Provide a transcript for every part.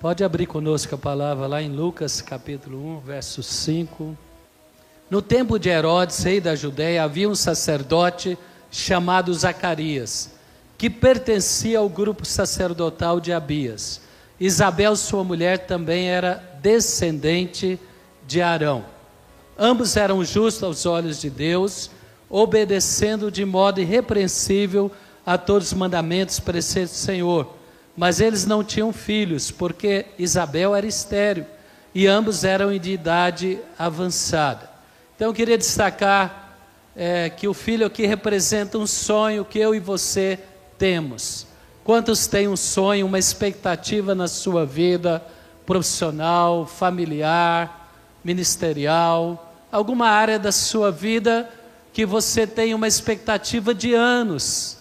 Pode abrir conosco a palavra lá em Lucas capítulo 1, verso 5. No tempo de Herodes, rei da Judéia, havia um sacerdote chamado Zacarias, que pertencia ao grupo sacerdotal de Abias. Isabel, sua mulher, também era descendente de Arão. Ambos eram justos aos olhos de Deus, obedecendo de modo irrepreensível a todos os mandamentos, preceitos do Senhor. Mas eles não tinham filhos, porque Isabel era estéril e ambos eram de idade avançada. Então eu queria destacar é, que o filho aqui representa um sonho que eu e você temos. Quantos têm um sonho, uma expectativa na sua vida profissional, familiar, ministerial, alguma área da sua vida que você tem uma expectativa de anos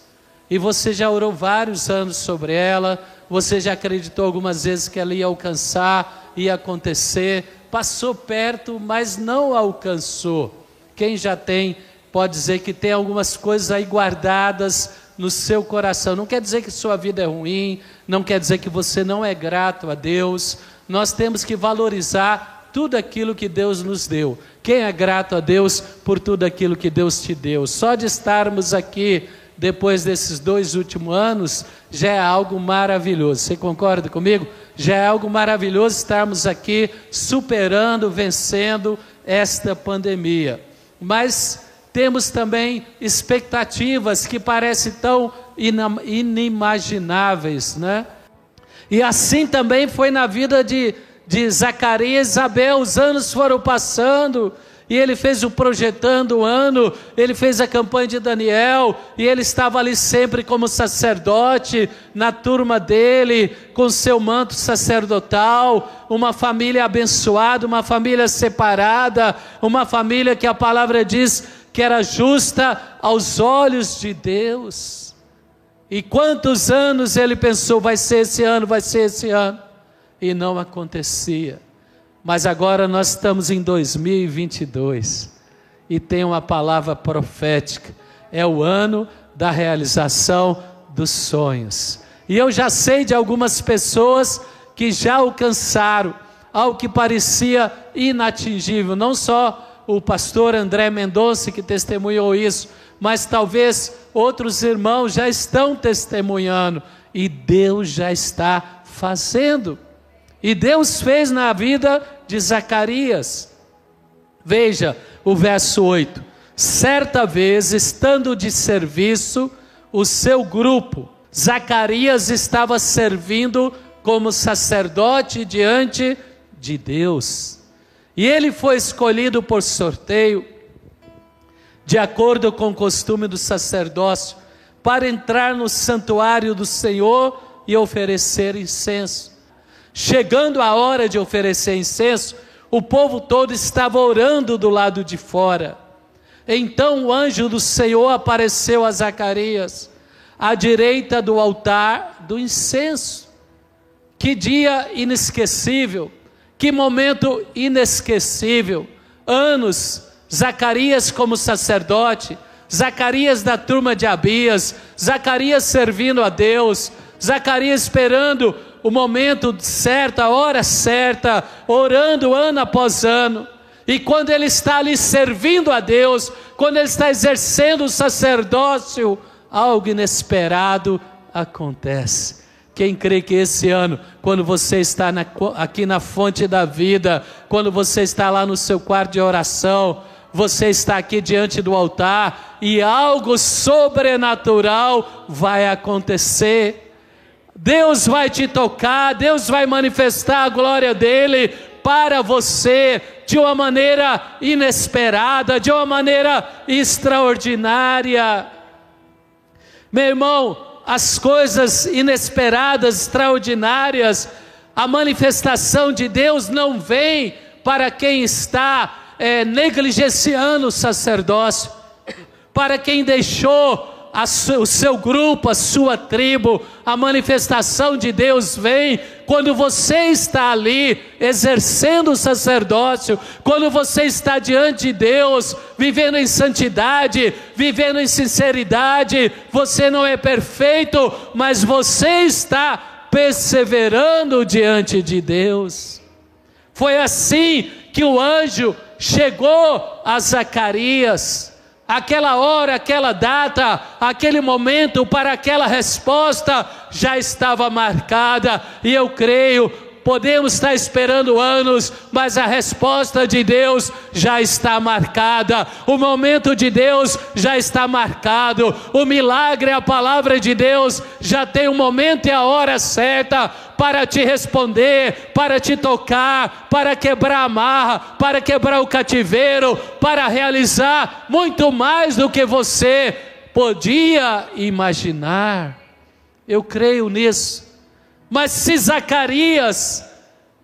e você já orou vários anos sobre ela, você já acreditou algumas vezes que ela ia alcançar, ia acontecer, passou perto, mas não alcançou. Quem já tem, pode dizer que tem algumas coisas aí guardadas no seu coração. Não quer dizer que sua vida é ruim, não quer dizer que você não é grato a Deus. Nós temos que valorizar tudo aquilo que Deus nos deu. Quem é grato a Deus por tudo aquilo que Deus te deu? Só de estarmos aqui depois desses dois últimos anos já é algo maravilhoso. Você concorda comigo? Já é algo maravilhoso estarmos aqui superando, vencendo esta pandemia. Mas temos também expectativas que parecem tão inimagináveis, né? E assim também foi na vida de, de Zacarias e Isabel, os anos foram passando, e ele fez o projetando o ano, ele fez a campanha de Daniel, e ele estava ali sempre como sacerdote, na turma dele, com seu manto sacerdotal, uma família abençoada, uma família separada, uma família que a palavra diz que era justa aos olhos de Deus. E quantos anos ele pensou, vai ser esse ano, vai ser esse ano, e não acontecia. Mas agora nós estamos em 2022 e tem uma palavra profética. É o ano da realização dos sonhos. E eu já sei de algumas pessoas que já alcançaram algo que parecia inatingível, não só o pastor André Mendonça que testemunhou isso, mas talvez outros irmãos já estão testemunhando e Deus já está fazendo. E Deus fez na vida de Zacarias. Veja o verso 8: certa vez, estando de serviço, o seu grupo, Zacarias estava servindo como sacerdote diante de Deus. E ele foi escolhido por sorteio, de acordo com o costume do sacerdócio, para entrar no santuário do Senhor e oferecer incenso. Chegando a hora de oferecer incenso, o povo todo estava orando do lado de fora. Então o anjo do Senhor apareceu a Zacarias, à direita do altar do incenso. Que dia inesquecível! Que momento inesquecível. Anos, Zacarias como sacerdote, Zacarias da turma de Abias, Zacarias servindo a Deus, Zacarias esperando o momento certo, a hora certa, orando ano após ano. E quando ele está ali servindo a Deus, quando ele está exercendo o sacerdócio, algo inesperado acontece. Quem crê que esse ano, quando você está na, aqui na fonte da vida, quando você está lá no seu quarto de oração, você está aqui diante do altar e algo sobrenatural vai acontecer. Deus vai te tocar, Deus vai manifestar a glória dele para você de uma maneira inesperada, de uma maneira extraordinária. Meu irmão, as coisas inesperadas, extraordinárias, a manifestação de Deus não vem para quem está é, negligenciando o sacerdócio, para quem deixou o seu grupo, a sua tribo, a manifestação de Deus vem quando você está ali exercendo o sacerdócio, quando você está diante de Deus, vivendo em santidade, vivendo em sinceridade. Você não é perfeito, mas você está perseverando diante de Deus. Foi assim que o anjo chegou a Zacarias. Aquela hora, aquela data, aquele momento para aquela resposta já estava marcada, e eu creio Podemos estar esperando anos, mas a resposta de Deus já está marcada. O momento de Deus já está marcado. O milagre, a palavra de Deus já tem o momento e a hora certa para te responder, para te tocar, para quebrar a marra, para quebrar o cativeiro, para realizar muito mais do que você podia imaginar. Eu creio nisso. Mas se Zacarias,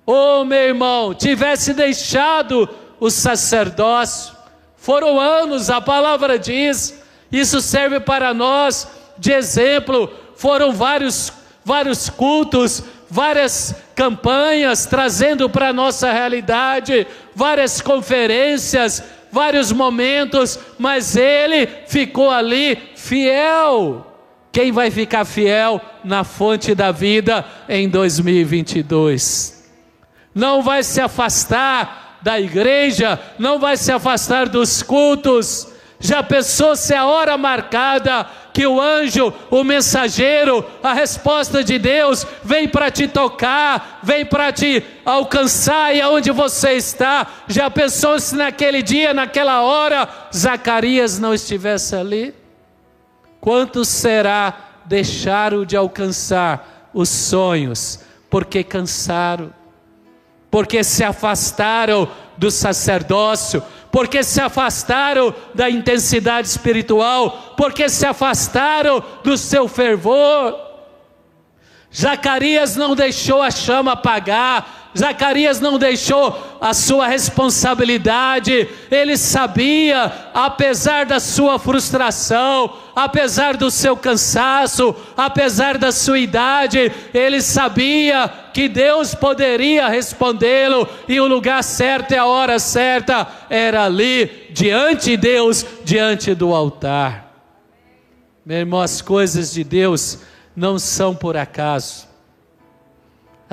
oh meu irmão, tivesse deixado o sacerdócio, foram anos, a palavra diz, isso serve para nós de exemplo, foram vários, vários cultos, várias campanhas trazendo para a nossa realidade, várias conferências, vários momentos, mas ele ficou ali fiel quem vai ficar fiel na fonte da vida em 2022? Não vai se afastar da igreja, não vai se afastar dos cultos. Já pensou se a hora marcada que o anjo, o mensageiro, a resposta de Deus vem para te tocar, vem para te alcançar e aonde você está? Já pensou se naquele dia, naquela hora, Zacarias não estivesse ali? Quanto será deixaram de alcançar os sonhos? Porque cansaram, porque se afastaram do sacerdócio, porque se afastaram da intensidade espiritual, porque se afastaram do seu fervor. Zacarias não deixou a chama apagar, Zacarias não deixou a sua responsabilidade, ele sabia, apesar da sua frustração, apesar do seu cansaço, apesar da sua idade, ele sabia que Deus poderia respondê-lo e o lugar certo e a hora certa era ali, diante de Deus, diante do altar. Meu irmão, as coisas de Deus não são por acaso.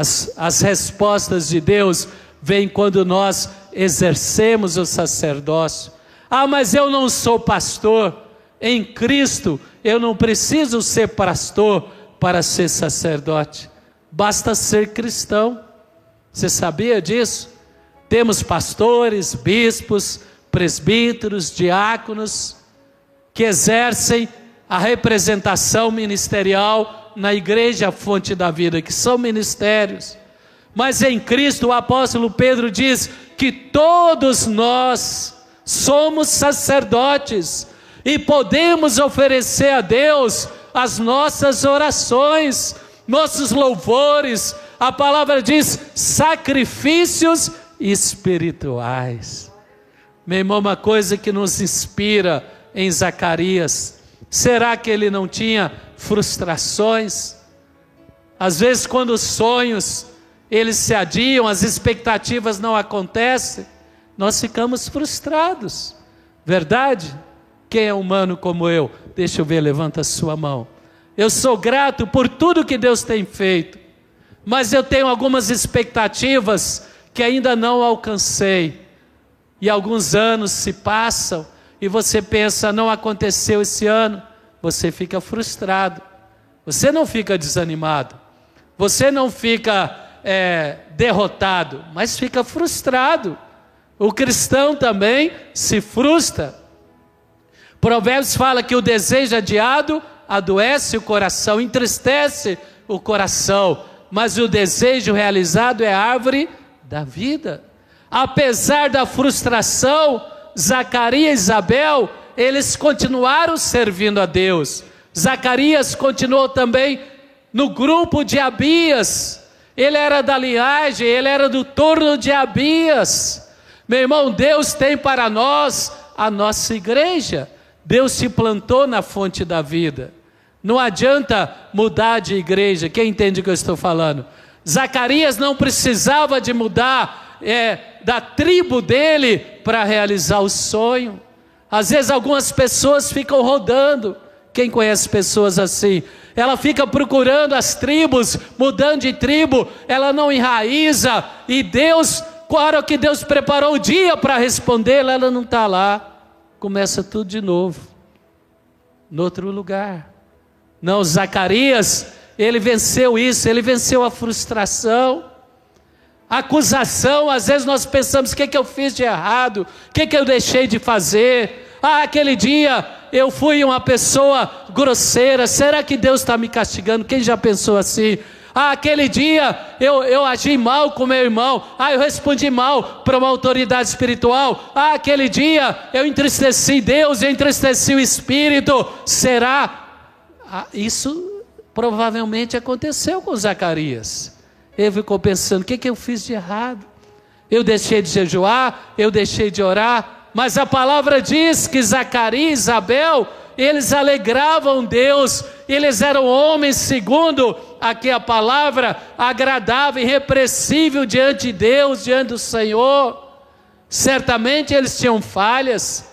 As, as respostas de Deus vêm quando nós exercemos o sacerdócio. Ah, mas eu não sou pastor. Em Cristo eu não preciso ser pastor para ser sacerdote. Basta ser cristão. Você sabia disso? Temos pastores, bispos, presbíteros, diáconos que exercem a representação ministerial na igreja fonte da vida, que são ministérios. Mas em Cristo o apóstolo Pedro diz que todos nós somos sacerdotes e podemos oferecer a Deus as nossas orações, nossos louvores. A palavra diz sacrifícios espirituais. Meu irmão, uma coisa que nos inspira em Zacarias, será que ele não tinha frustrações. Às vezes, quando os sonhos eles se adiam, as expectativas não acontecem, nós ficamos frustrados. Verdade? Quem é humano como eu? Deixa eu ver, levanta a sua mão. Eu sou grato por tudo que Deus tem feito, mas eu tenho algumas expectativas que ainda não alcancei. E alguns anos se passam e você pensa, não aconteceu esse ano, você fica frustrado, você não fica desanimado, você não fica é, derrotado, mas fica frustrado. O cristão também se frustra. Provérbios fala que o desejo adiado adoece o coração, entristece o coração, mas o desejo realizado é árvore da vida. Apesar da frustração, Zacarias e Isabel eles continuaram servindo a Deus. Zacarias continuou também no grupo de Abias. Ele era da linhagem, ele era do turno de Abias. Meu irmão, Deus tem para nós a nossa igreja. Deus se plantou na fonte da vida. Não adianta mudar de igreja. Quem entende o que eu estou falando? Zacarias não precisava de mudar é, da tribo dele para realizar o sonho. Às vezes algumas pessoas ficam rodando, Quem conhece pessoas assim? Ela fica procurando as tribos, mudando de tribo, ela não enraiza, e Deus, claro que Deus preparou o dia para respondê-la, ela não está lá. Começa tudo de novo, no outro lugar. Não, Zacarias, ele venceu isso, ele venceu a frustração. Acusação, às vezes nós pensamos: o que, que eu fiz de errado? O que, que eu deixei de fazer? Ah, aquele dia eu fui uma pessoa grosseira, será que Deus está me castigando? Quem já pensou assim? Ah, aquele dia eu, eu agi mal com meu irmão. Ah, eu respondi mal para uma autoridade espiritual. Ah, aquele dia eu entristeci Deus, eu entristeci o Espírito. Será? Ah, isso provavelmente aconteceu com Zacarias. Ele ficou pensando: o que, que eu fiz de errado? Eu deixei de jejuar, eu deixei de orar, mas a palavra diz que Zacarias e Isabel, eles alegravam Deus, eles eram homens segundo aqui a palavra, agradável e repressível diante de Deus, diante do Senhor. Certamente eles tinham falhas,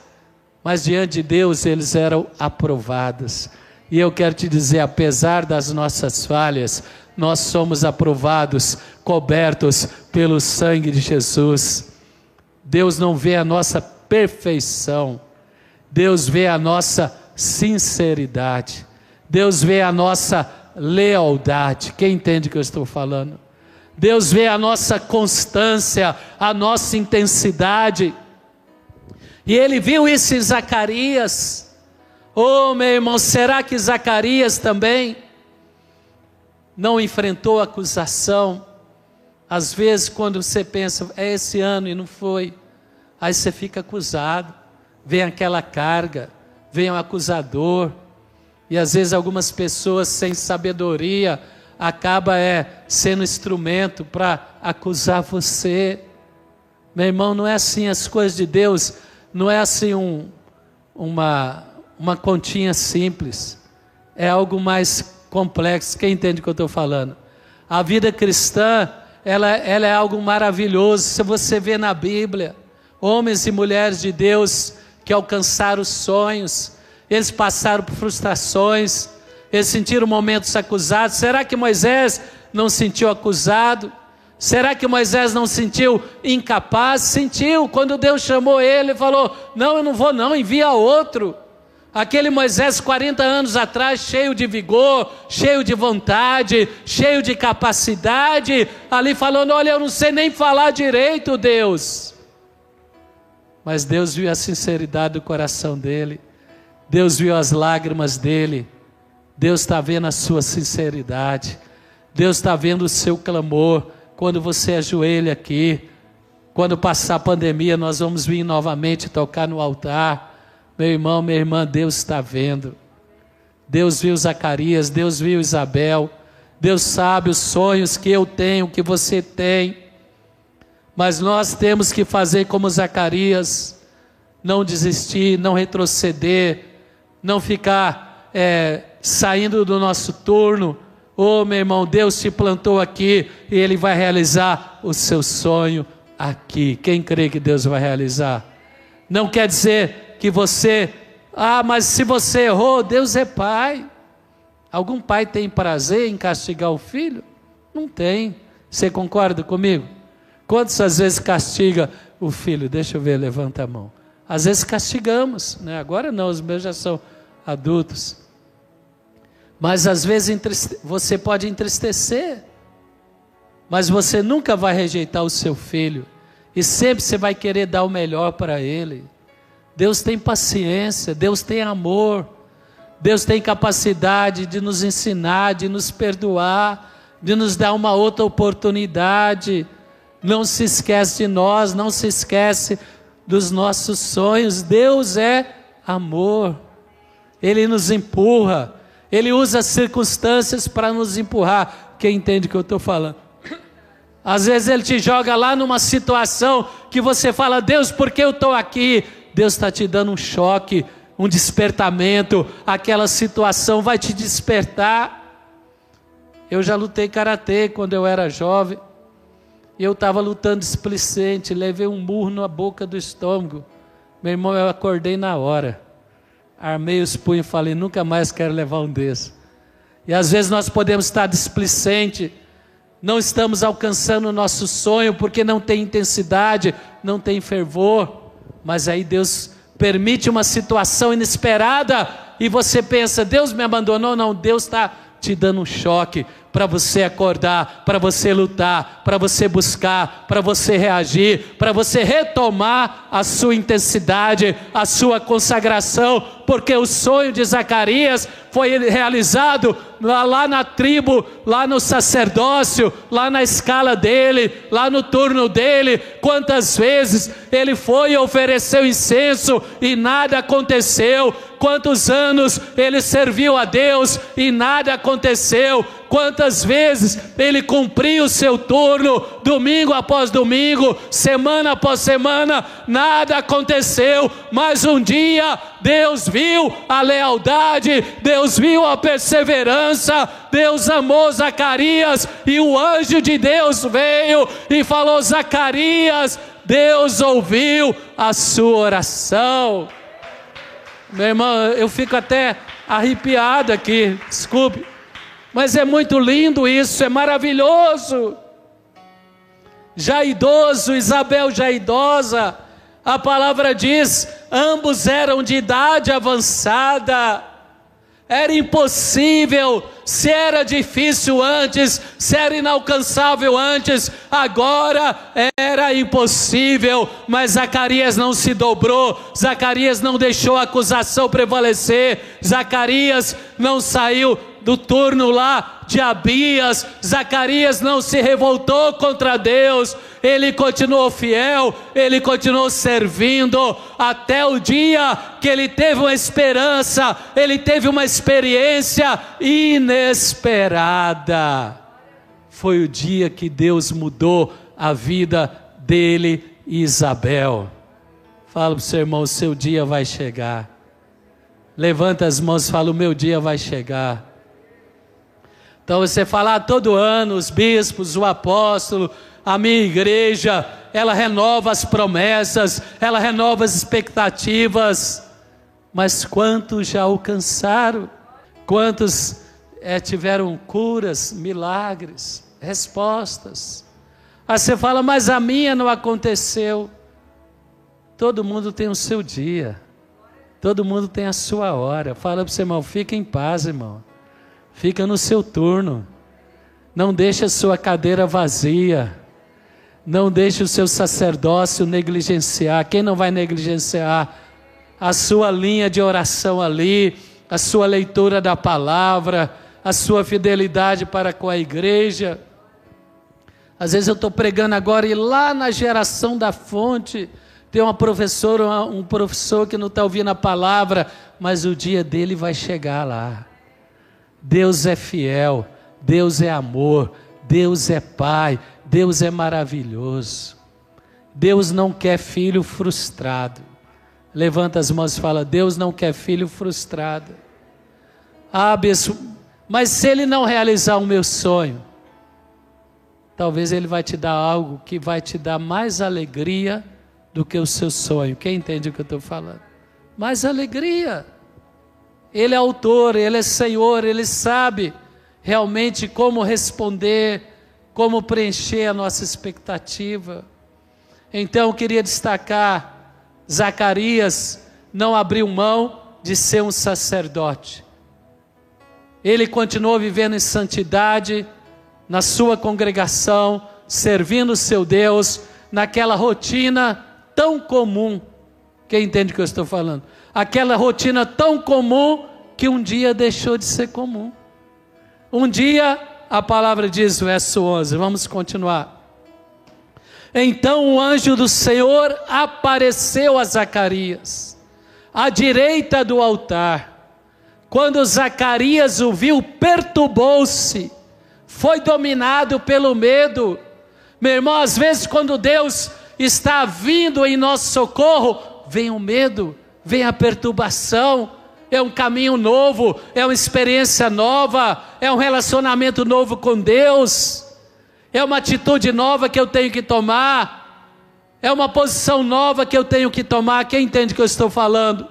mas diante de Deus eles eram aprovados. E eu quero te dizer, apesar das nossas falhas, nós somos aprovados, cobertos pelo sangue de Jesus. Deus não vê a nossa perfeição. Deus vê a nossa sinceridade. Deus vê a nossa lealdade. Quem entende o que eu estou falando? Deus vê a nossa constância, a nossa intensidade. E ele viu isso em Zacarias. Oh, meu irmão, será que Zacarias também não enfrentou acusação? Às vezes, quando você pensa, é esse ano e não foi. Aí você fica acusado, vem aquela carga, vem o um acusador, e às vezes algumas pessoas sem sabedoria acaba é sendo instrumento para acusar você. Meu irmão, não é assim as coisas de Deus, não é assim um, uma, uma continha simples, é algo mais complexo. Quem entende o que eu estou falando? A vida cristã, ela, ela é algo maravilhoso, se você vê na Bíblia homens e mulheres de Deus que alcançaram sonhos, eles passaram por frustrações, eles sentiram momentos acusados. Será que Moisés não sentiu acusado? Será que Moisés não sentiu incapaz? Sentiu. Quando Deus chamou ele, ele falou: Não, eu não vou, não, envia outro. Aquele Moisés, 40 anos atrás, cheio de vigor, cheio de vontade, cheio de capacidade, ali falando: Olha, eu não sei nem falar direito, Deus. Mas Deus viu a sinceridade do coração dele, Deus viu as lágrimas dele, Deus está vendo a sua sinceridade, Deus está vendo o seu clamor. Quando você ajoelha aqui, quando passar a pandemia, nós vamos vir novamente tocar no altar. Meu irmão, minha irmã, Deus está vendo. Deus viu Zacarias, Deus viu Isabel. Deus sabe os sonhos que eu tenho, que você tem. Mas nós temos que fazer como Zacarias, não desistir, não retroceder, não ficar é, saindo do nosso turno. Oh, meu irmão, Deus te plantou aqui e Ele vai realizar o seu sonho aqui. Quem crê que Deus vai realizar? Não quer dizer que você, ah, mas se você errou, Deus é pai. Algum pai tem prazer em castigar o filho? Não tem. Você concorda comigo? Quantas vezes castiga o filho? Deixa eu ver, levanta a mão. Às vezes castigamos, né? agora não, os meus já são adultos. Mas às vezes você pode entristecer, mas você nunca vai rejeitar o seu filho, e sempre você vai querer dar o melhor para ele. Deus tem paciência, Deus tem amor, Deus tem capacidade de nos ensinar, de nos perdoar, de nos dar uma outra oportunidade não se esquece de nós, não se esquece dos nossos sonhos. Deus é amor, Ele nos empurra, Ele usa circunstâncias para nos empurrar. Quem entende o que eu estou falando? Às vezes Ele te joga lá numa situação que você fala, Deus, por que eu estou aqui? Deus está te dando um choque, um despertamento, aquela situação vai te despertar. Eu já lutei karatê quando eu era jovem. E eu estava lutando displicente, levei um murro na boca do estômago. Meu irmão, eu acordei na hora. armei os punhos e falei: nunca mais quero levar um desses. E às vezes nós podemos estar displicente, não estamos alcançando o nosso sonho porque não tem intensidade, não tem fervor, mas aí Deus permite uma situação inesperada e você pensa: Deus me abandonou? Não, Deus está te dando um choque para você acordar, para você lutar, para você buscar, para você reagir, para você retomar a sua intensidade, a sua consagração, porque o sonho de Zacarias foi realizado lá, na tribo, lá no sacerdócio, lá na escala dele, lá no turno dele. Quantas vezes ele foi e ofereceu incenso e nada aconteceu? Quantos anos ele serviu a Deus e nada aconteceu? Quantas vezes ele cumpriu o seu turno, domingo após domingo, semana após semana, nada aconteceu, mas um dia Deus viu a lealdade, Deus viu a perseverança, Deus amou Zacarias e o anjo de Deus veio e falou: Zacarias, Deus ouviu a sua oração. Meu irmão, eu fico até arrepiado aqui, desculpe. Mas é muito lindo isso, é maravilhoso. Já idoso, Isabel já idosa, a palavra diz: ambos eram de idade avançada. Era impossível, se era difícil antes, se era inalcançável antes, agora era impossível. Mas Zacarias não se dobrou, Zacarias não deixou a acusação prevalecer, Zacarias não saiu do turno lá de Abias, Zacarias não se revoltou contra Deus, ele continuou fiel, ele continuou servindo, até o dia que ele teve uma esperança, ele teve uma experiência inesperada. Foi o dia que Deus mudou a vida dele e Isabel. Fala para o seu irmão: o seu dia vai chegar. Levanta as mãos e fala: o meu dia vai chegar. Então você fala ah, todo ano, os bispos, o apóstolo, a minha igreja, ela renova as promessas, ela renova as expectativas. Mas quantos já alcançaram? Quantos é, tiveram curas, milagres, respostas? Aí você fala, mas a minha não aconteceu. Todo mundo tem o seu dia, todo mundo tem a sua hora. Fala para o seu irmão, fica em paz, irmão. Fica no seu turno. Não deixe a sua cadeira vazia. Não deixe o seu sacerdócio negligenciar. Quem não vai negligenciar a sua linha de oração ali, a sua leitura da palavra, a sua fidelidade para com a igreja? Às vezes eu estou pregando agora e lá na geração da fonte tem uma professora, um professor que não está ouvindo a palavra, mas o dia dele vai chegar lá. Deus é fiel, Deus é amor, Deus é Pai, Deus é maravilhoso. Deus não quer filho frustrado. Levanta as mãos e fala: Deus não quer filho frustrado. Ah, mas se ele não realizar o meu sonho, talvez ele vai te dar algo que vai te dar mais alegria do que o seu sonho. Quem entende o que eu estou falando? Mais alegria. Ele é autor, Ele é Senhor, Ele sabe realmente como responder, como preencher a nossa expectativa. Então eu queria destacar: Zacarias não abriu mão de ser um sacerdote. Ele continuou vivendo em santidade, na sua congregação, servindo o seu Deus, naquela rotina tão comum. Quem entende o que eu estou falando? Aquela rotina tão comum que um dia deixou de ser comum. Um dia, a palavra diz, verso 11, vamos continuar. Então o anjo do Senhor apareceu a Zacarias, à direita do altar. Quando Zacarias o viu, perturbou-se, foi dominado pelo medo. Meu irmão, às vezes, quando Deus está vindo em nosso socorro, vem o medo, vem a perturbação, é um caminho novo, é uma experiência nova, é um relacionamento novo com Deus, é uma atitude nova que eu tenho que tomar, é uma posição nova que eu tenho que tomar. Quem entende o que eu estou falando?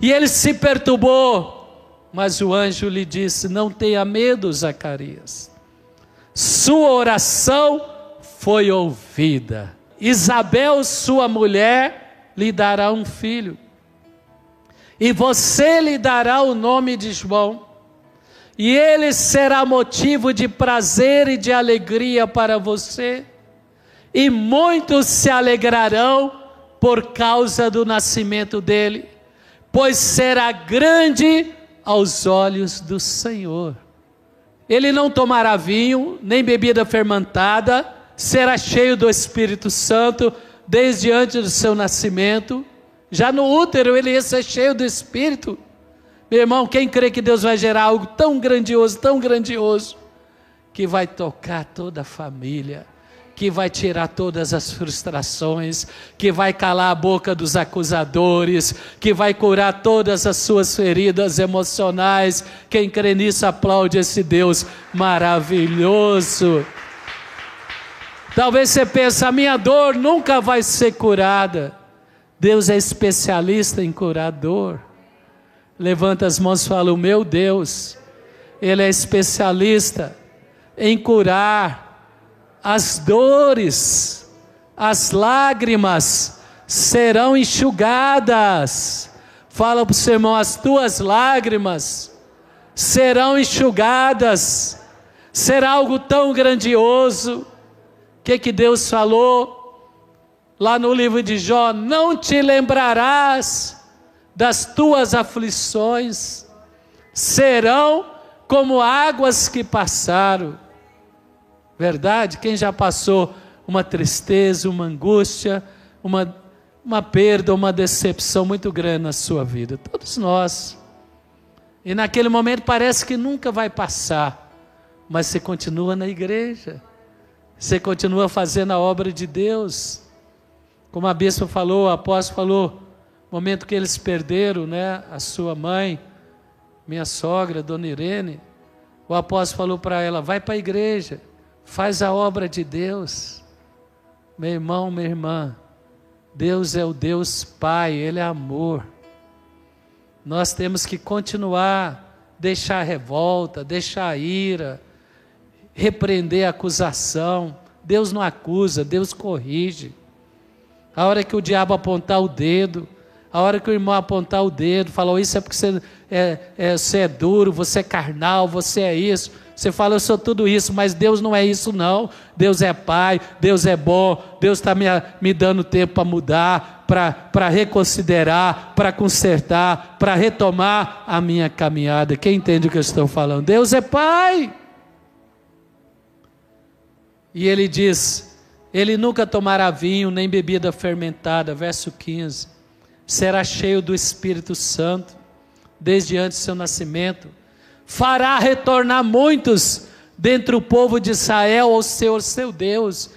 E ele se perturbou, mas o anjo lhe disse: Não tenha medo, Zacarias. Sua oração foi ouvida. Isabel, sua mulher, lhe dará um filho. E você lhe dará o nome de João. E ele será motivo de prazer e de alegria para você. E muitos se alegrarão por causa do nascimento dele, pois será grande aos olhos do Senhor. Ele não tomará vinho, nem bebida fermentada, será cheio do Espírito Santo desde antes do seu nascimento. Já no útero ele ia ser cheio do Espírito. Meu irmão, quem crê que Deus vai gerar algo tão grandioso, tão grandioso, que vai tocar toda a família, que vai tirar todas as frustrações, que vai calar a boca dos acusadores, que vai curar todas as suas feridas emocionais. Quem crê nisso aplaude esse Deus maravilhoso. Talvez você pense, a minha dor nunca vai ser curada. Deus é especialista em curar dor. Levanta as mãos e fala: O meu Deus, Ele é especialista em curar as dores, as lágrimas serão enxugadas. Fala para o seu irmão: as tuas lágrimas serão enxugadas. Será algo tão grandioso que, que Deus falou lá no livro de Jó? Não te lembrarás das tuas aflições, serão como águas que passaram. Verdade? Quem já passou uma tristeza, uma angústia, uma, uma perda, uma decepção muito grande na sua vida? Todos nós. E naquele momento parece que nunca vai passar, mas você continua na igreja. Você continua fazendo a obra de Deus. Como a bispa falou, o apóstolo falou, momento que eles perderam, né, a sua mãe, minha sogra, dona Irene, o apóstolo falou para ela: vai para a igreja, faz a obra de Deus. Meu irmão, minha irmã, Deus é o Deus Pai, Ele é amor. Nós temos que continuar, deixar a revolta, deixar a ira, repreender a acusação. Deus não acusa, Deus corrige. A hora que o diabo apontar o dedo, a hora que o irmão apontar o dedo, falou isso é porque você é, é, você é duro, você é carnal, você é isso. Você fala, eu sou tudo isso, mas Deus não é isso, não. Deus é Pai, Deus é bom, Deus está me, me dando tempo para mudar, para reconsiderar, para consertar, para retomar a minha caminhada. Quem entende o que eu estou falando? Deus é Pai. E ele diz: Ele nunca tomará vinho nem bebida fermentada, verso 15. Será cheio do Espírito Santo, desde antes do seu nascimento. Fará retornar muitos dentre o povo de Israel ao Senhor seu Deus.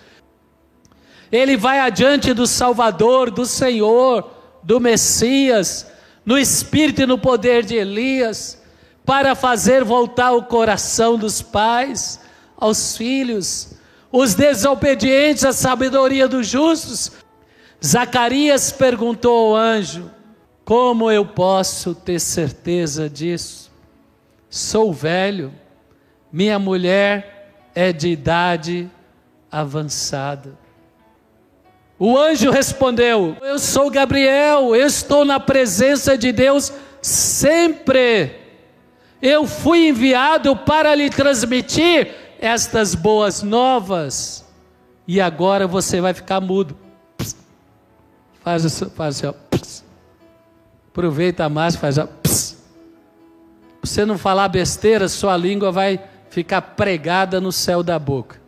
Ele vai adiante do Salvador, do Senhor, do Messias, no espírito e no poder de Elias, para fazer voltar o coração dos pais aos filhos os desobedientes à sabedoria dos justos. Zacarias perguntou ao anjo: Como eu posso ter certeza disso? Sou velho, minha mulher é de idade avançada. O anjo respondeu: Eu sou Gabriel, eu estou na presença de Deus sempre. Eu fui enviado para lhe transmitir estas boas novas, e agora você vai ficar mudo. Faz, isso, faz assim, ó. Aproveita mais, faz ó. Você não falar besteira, sua língua vai ficar pregada no céu da boca.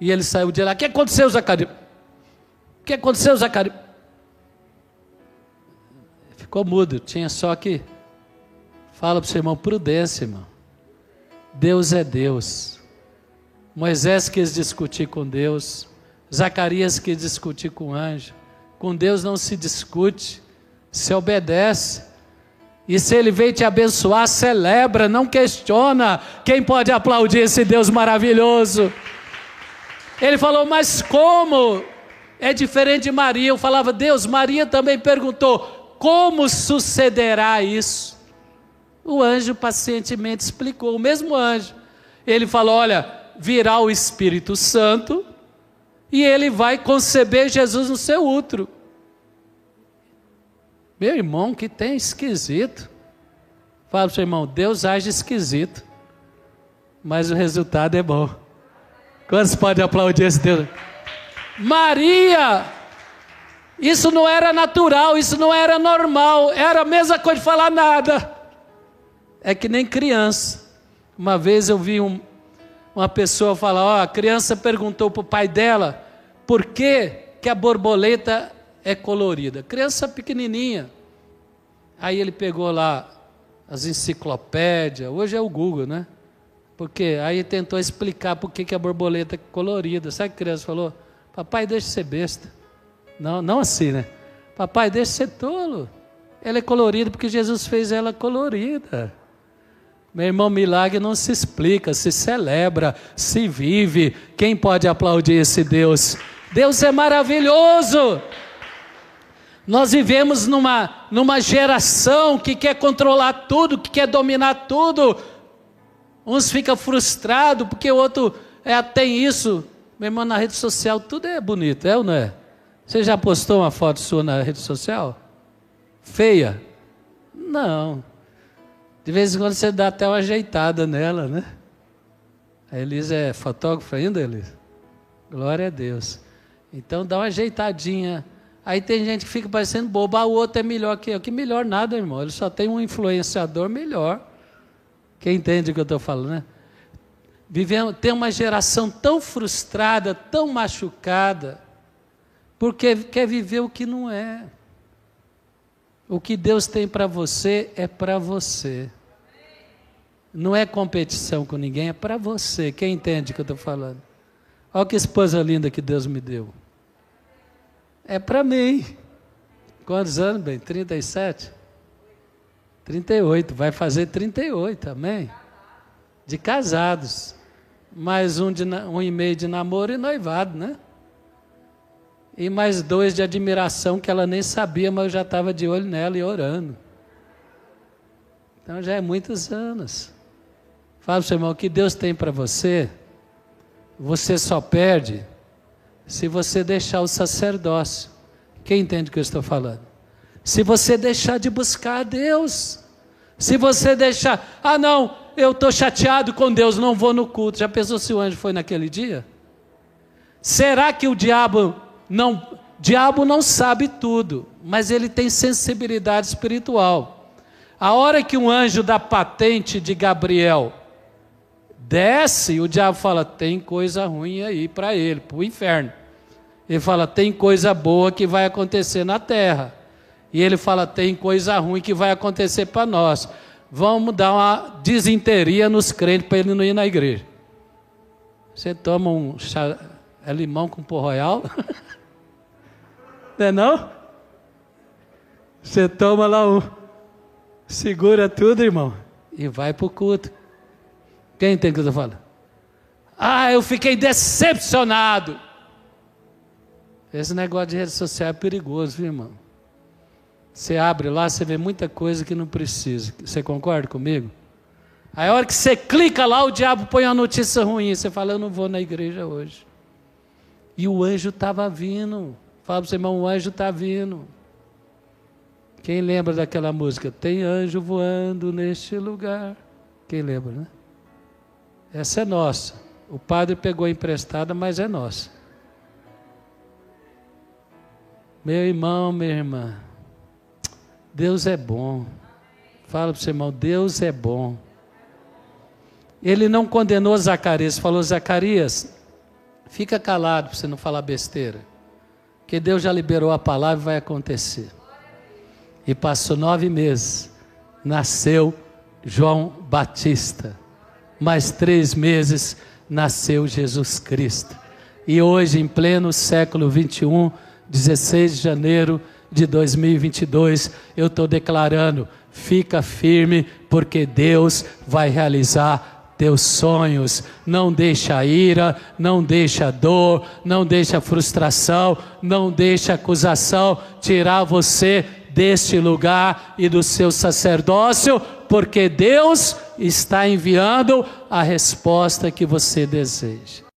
E ele saiu de lá. O que aconteceu, Zacarias? O que aconteceu, Zacarias? Ficou mudo, tinha só que. Fala para o seu irmão, prudência, irmão. Deus é Deus. Moisés quis discutir com Deus, Zacarias quis discutir com o anjo. Com Deus não se discute, se obedece. E se ele veio te abençoar, celebra, não questiona. Quem pode aplaudir esse Deus maravilhoso? Ele falou, mas como? É diferente de Maria. Eu falava, Deus, Maria também perguntou: como sucederá isso? O anjo pacientemente explicou, o mesmo anjo. Ele falou: Olha, virá o Espírito Santo e ele vai conceber Jesus no seu útero. Meu irmão, que tem esquisito. Fala para o seu irmão: Deus age esquisito, mas o resultado é bom. Quantos podem aplaudir esse Deus? Maria, isso não era natural, isso não era normal, era a mesma coisa de falar nada. É que nem criança. Uma vez eu vi um, uma pessoa falar: ó, a criança perguntou para o pai dela por que, que a borboleta é colorida. Criança pequenininha. Aí ele pegou lá as enciclopédias, hoje é o Google, né? Porque aí tentou explicar por que, que a borboleta é colorida. Sabe que a criança falou? Papai, deixa de ser besta. Não, não assim, né? Papai, deixa de ser tolo. Ela é colorida porque Jesus fez ela colorida. Meu irmão, milagre não se explica, se celebra, se vive. Quem pode aplaudir esse Deus? Deus é maravilhoso. Nós vivemos numa, numa geração que quer controlar tudo, que quer dominar tudo. Uns ficam frustrados porque o outro é, tem isso. Meu irmão, na rede social tudo é bonito, é ou não é? Você já postou uma foto sua na rede social? Feia? Não. De vez em quando você dá até uma ajeitada nela, né? A Elisa é fotógrafa ainda, Elisa? Glória a Deus. Então dá uma ajeitadinha. Aí tem gente que fica parecendo boba, ah, o outro é melhor que eu. Que melhor nada, irmão. Ele só tem um influenciador melhor. Quem entende o que eu estou falando, né? Vivemos, tem uma geração tão frustrada, tão machucada, porque quer viver o que não é. O que Deus tem para você é para você. Não é competição com ninguém, é para você. Quem entende o que eu estou falando? Olha que esposa linda que Deus me deu. É para mim. Quantos anos, bem? 37? 38. Vai fazer 38, amém? De casados. Mais um, de, um e meio de namoro e noivado, né? E mais dois de admiração que ela nem sabia, mas eu já estava de olho nela e orando. Então já é muitos anos. Fala para o seu irmão, o que Deus tem para você, você só perde se você deixar o sacerdócio. Quem entende o que eu estou falando? Se você deixar de buscar a Deus. Se você deixar, ah não, eu estou chateado com Deus, não vou no culto. Já pensou se o anjo foi naquele dia? Será que o diabo não. Diabo não sabe tudo, mas ele tem sensibilidade espiritual. A hora que um anjo da patente de Gabriel desce, o diabo fala: tem coisa ruim aí para ele, para o inferno. Ele fala: tem coisa boa que vai acontecer na terra. E ele fala: tem coisa ruim que vai acontecer para nós. Vamos dar uma desinteria nos crentes para ele não ir na igreja. Você toma um chá, é limão com pó royal? não é não? Você toma lá um, segura tudo, irmão, e vai para o culto. Quem tem que eu falando? Ah, eu fiquei decepcionado. Esse negócio de rede social é perigoso, viu, irmão? Você abre lá, você vê muita coisa que não precisa. Você concorda comigo? Aí a hora que você clica lá, o diabo põe uma notícia ruim. Você fala, eu não vou na igreja hoje. E o anjo estava vindo. Fala para o seu irmão, o anjo está vindo. Quem lembra daquela música? Tem anjo voando neste lugar. Quem lembra, né? Essa é nossa. O padre pegou emprestada, mas é nossa. Meu irmão, minha irmã, Deus é bom. Fala para o seu irmão, Deus é bom. Ele não condenou Zacarias, falou: Zacarias, fica calado para você não falar besteira. Que Deus já liberou a palavra e vai acontecer. E passou nove meses, nasceu João Batista. Mais três meses, nasceu Jesus Cristo. E hoje, em pleno século 21, 16 de janeiro de 2022, eu estou declarando: fica firme, porque Deus vai realizar teus sonhos. Não deixa a ira, não deixa a dor, não deixa a frustração, não deixa a acusação tirar você deste lugar e do seu sacerdócio, porque Deus está enviando a resposta que você deseja.